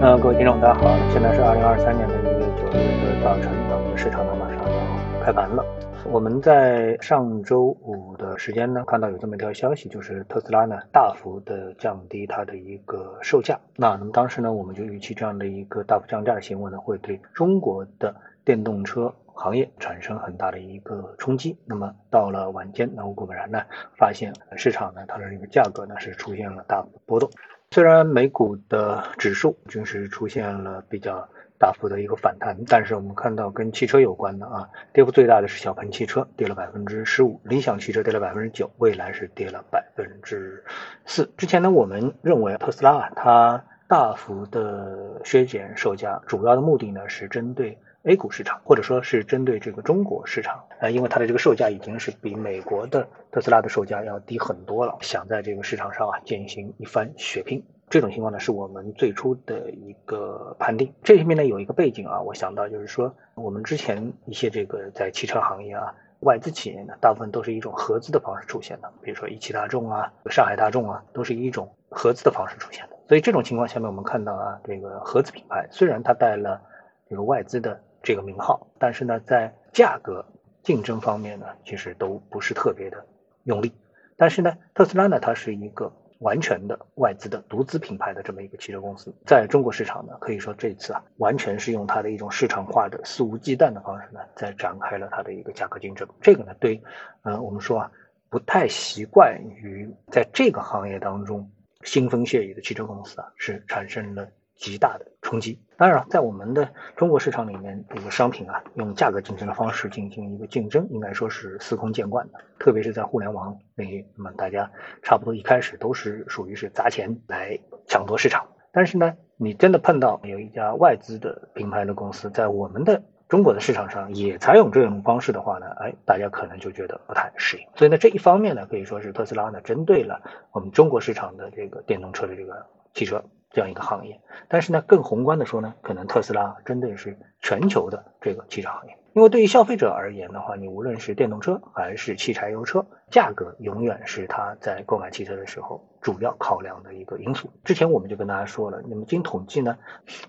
呃，各位听众，大家好，现在是二零二三年的一月九日的早晨，那我们的市场呢马上要开盘了。我们在上周五的时间呢，看到有这么一条消息，就是特斯拉呢大幅的降低它的一个售价。那那么当时呢，我们就预期这样的一个大幅降价的行为呢，会对中国的电动车行业产生很大的一个冲击。那么到了晚间，那我果然呢，发现市场呢它的这个价格呢是出现了大幅波动。虽然美股的指数均是出现了比较大幅的一个反弹，但是我们看到跟汽车有关的啊，跌幅最大的是小鹏汽车，跌了百分之十五；理想汽车跌了百分之九；蔚来是跌了百分之四。之前呢，我们认为特斯拉啊，它大幅的削减售价，主要的目的呢是针对。A 股市场，或者说是针对这个中国市场，呃，因为它的这个售价已经是比美国的特斯拉的售价要低很多了，想在这个市场上啊进行一番血拼，这种情况呢是我们最初的一个判定。这里面呢有一个背景啊，我想到就是说，我们之前一些这个在汽车行业啊，外资企业呢，大部分都是一种合资的方式出现的，比如说一汽大众啊、上海大众啊，都是以一种合资的方式出现的。所以这种情况下面，我们看到啊，这个合资品牌虽然它带了这个外资的。这个名号，但是呢，在价格竞争方面呢，其实都不是特别的用力。但是呢，特斯拉呢，它是一个完全的外资的独资品牌的这么一个汽车公司，在中国市场呢，可以说这次啊，完全是用它的一种市场化的肆无忌惮的方式呢，在展开了它的一个价格竞争。这个呢，对，呃，我们说啊，不太习惯于在这个行业当中腥风血雨的汽车公司啊，是产生了。极大的冲击。当然，在我们的中国市场里面，这个商品啊，用价格竞争的方式进行一个竞争，应该说是司空见惯的。特别是在互联网领域，那么大家差不多一开始都是属于是砸钱来抢夺市场。但是呢，你真的碰到有一家外资的品牌的公司在我们的中国的市场上也采用这种方式的话呢，哎，大家可能就觉得不太适应。所以呢，这一方面呢，可以说是特斯拉呢，针对了我们中国市场的这个电动车的这个汽车。这样一个行业，但是呢，更宏观的说呢，可能特斯拉针对是全球的这个汽车行业，因为对于消费者而言的话，你无论是电动车还是汽柴油车，价格永远是他在购买汽车的时候主要考量的一个因素。之前我们就跟大家说了，那么经统计呢，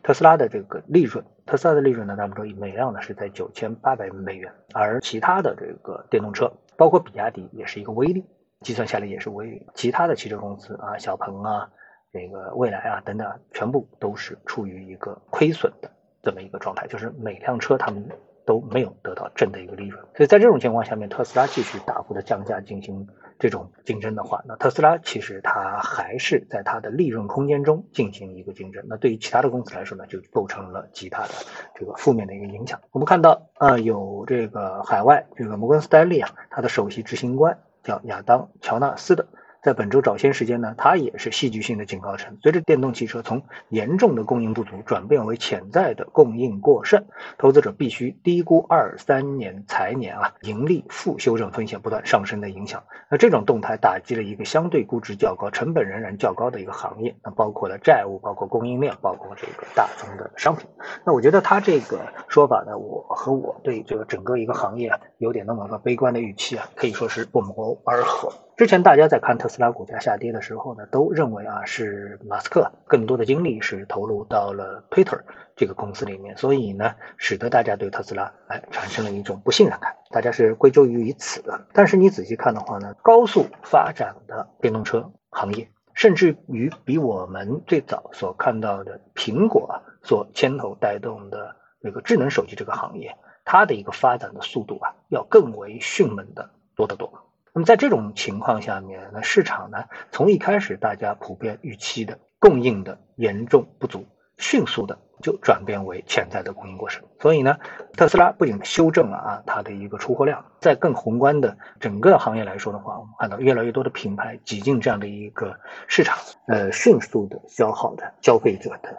特斯拉的这个利润，特斯拉的利润呢，咱们说每辆呢是在九千八百美元，而其他的这个电动车，包括比亚迪也是一个微利，计算下来也是微利，其他的汽车公司啊，小鹏啊。这个未来啊，等等，全部都是处于一个亏损的这么一个状态，就是每辆车他们都没有得到正的一个利润。所以在这种情况下面，特斯拉继续大幅的降价进行这种竞争的话，那特斯拉其实它还是在它的利润空间中进行一个竞争。那对于其他的公司来说呢，就构成了极大的这个负面的一个影响。我们看到啊，有这个海外这个摩根斯丹利啊，它的首席执行官叫亚当乔纳斯的。在本周早些时间呢，它也是戏剧性的警告称，随着电动汽车从严重的供应不足转变为潜在的供应过剩，投资者必须低估二三年财年啊盈利负修正风险不断上升的影响。那这种动态打击了一个相对估值较高、成本仍然较高的一个行业，那包括了债务、包括供应链、包括这个大宗的商品。那我觉得他这个说法呢，我和我对这个整个一个行业啊有点那么个悲观的预期啊，可以说是不谋而合。之前大家在看特斯拉股价下跌的时候呢，都认为啊是马斯克更多的精力是投入到了 Twitter 这个公司里面，所以呢，使得大家对特斯拉哎产生了一种不信任感，大家是归咎于于此的。但是你仔细看的话呢，高速发展的电动车行业，甚至于比我们最早所看到的苹果所牵头带动的那个智能手机这个行业，它的一个发展的速度啊，要更为迅猛的多得多。那么在这种情况下面，那市场呢，从一开始大家普遍预期的供应的严重不足，迅速的就转变为潜在的供应过剩。所以呢，特斯拉不仅修正了啊它的一个出货量，在更宏观的整个行业来说的话，我们看到越来越多的品牌挤进这样的一个市场，呃，迅速的消耗的消费者的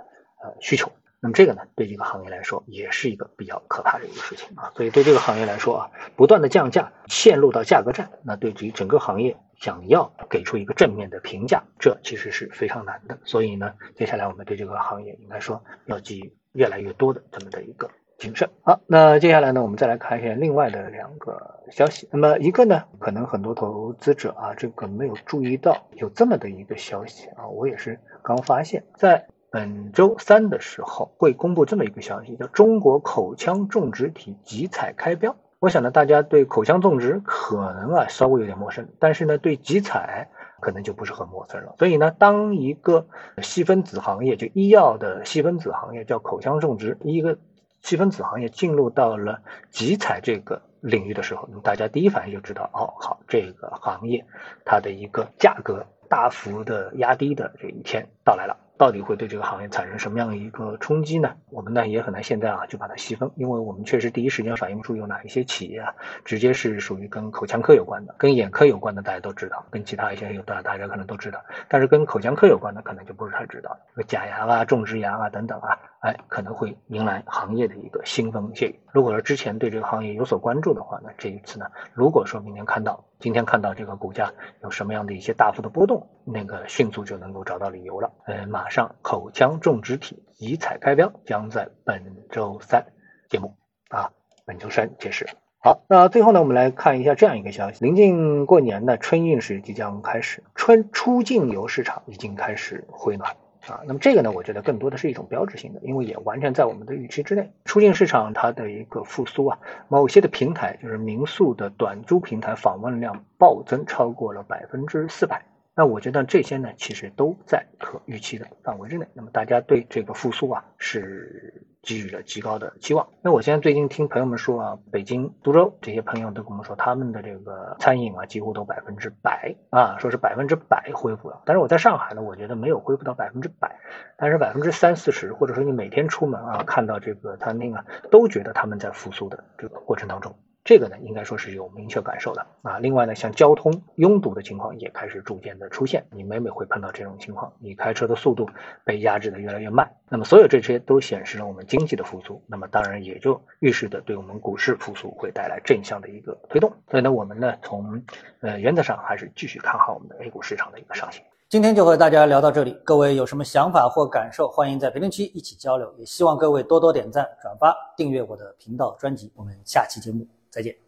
呃需求。那么这个呢，对这个行业来说也是一个比较可怕的一个事情啊。所以对这个行业来说啊，不断的降价，陷入到价格战，那对于整个行业想要给出一个正面的评价，这其实是非常难的。所以呢，接下来我们对这个行业应该说要给予越来越多的这么的一个谨慎。好，那接下来呢，我们再来看一下另外的两个消息。那么一个呢，可能很多投资者啊，这个没有注意到有这么的一个消息啊，我也是刚发现，在。本周三的时候会公布这么一个消息，叫中国口腔种植体集采开标。我想呢，大家对口腔种植可能啊稍微有点陌生，但是呢，对集采可能就不是很陌生了。所以呢，当一个细分子行业，就医药的细分子行业叫口腔种植，一个细分子行业进入到了集采这个领域的时候，大家第一反应就知道，哦，好，这个行业它的一个价格大幅的压低的这一天到来了。到底会对这个行业产生什么样的一个冲击呢？我们呢也很难现在啊就把它细分，因为我们确实第一时间反映出有哪一些企业啊，直接是属于跟口腔科有关的，跟眼科有关的大家都知道，跟其他一些有的大家可能都知道，但是跟口腔科有关的可能就不是太知道，假牙啊、种植牙啊等等啊，哎可能会迎来行业的一个腥风血雨。如果说之前对这个行业有所关注的话那，这一次呢，如果说明天看到。今天看到这个股价有什么样的一些大幅的波动，那个迅速就能够找到理由了。呃，马上口腔种植体集采开标将在本周三揭幕啊，本周三揭示。好，那最后呢，我们来看一下这样一个消息：临近过年的春运时即将开始，春出境游市场已经开始回暖。啊，那么这个呢，我觉得更多的是一种标志性的，因为也完全在我们的预期之内。出境市场它的一个复苏啊，某些的平台就是民宿的短租平台访问量暴增超过了百分之四百。那我觉得这些呢，其实都在可预期的范围之内。那么大家对这个复苏啊，是给予了极高的期望。那我现在最近听朋友们说啊，北京、苏州这些朋友都跟我们说，他们的这个餐饮啊，几乎都百分之百啊，说是百分之百恢复了。但是我在上海呢，我觉得没有恢复到百分之百，但是百分之三四十，或者说你每天出门啊，看到这个餐厅啊，都觉得他们在复苏的这个过程当中。这个呢，应该说是有明确感受的啊。另外呢，像交通拥堵的情况也开始逐渐的出现，你每每会碰到这种情况，你开车的速度被压制的越来越慢。那么所有这些都显示了我们经济的复苏，那么当然也就预示着对我们股市复苏会带来正向的一个推动。所以呢，我们呢从呃原则上还是继续看好我们的 A 股市场的一个上行。今天就和大家聊到这里，各位有什么想法或感受，欢迎在评论区一起交流。也希望各位多多点赞、转发、订阅我的频道专辑。我们下期节目。再见。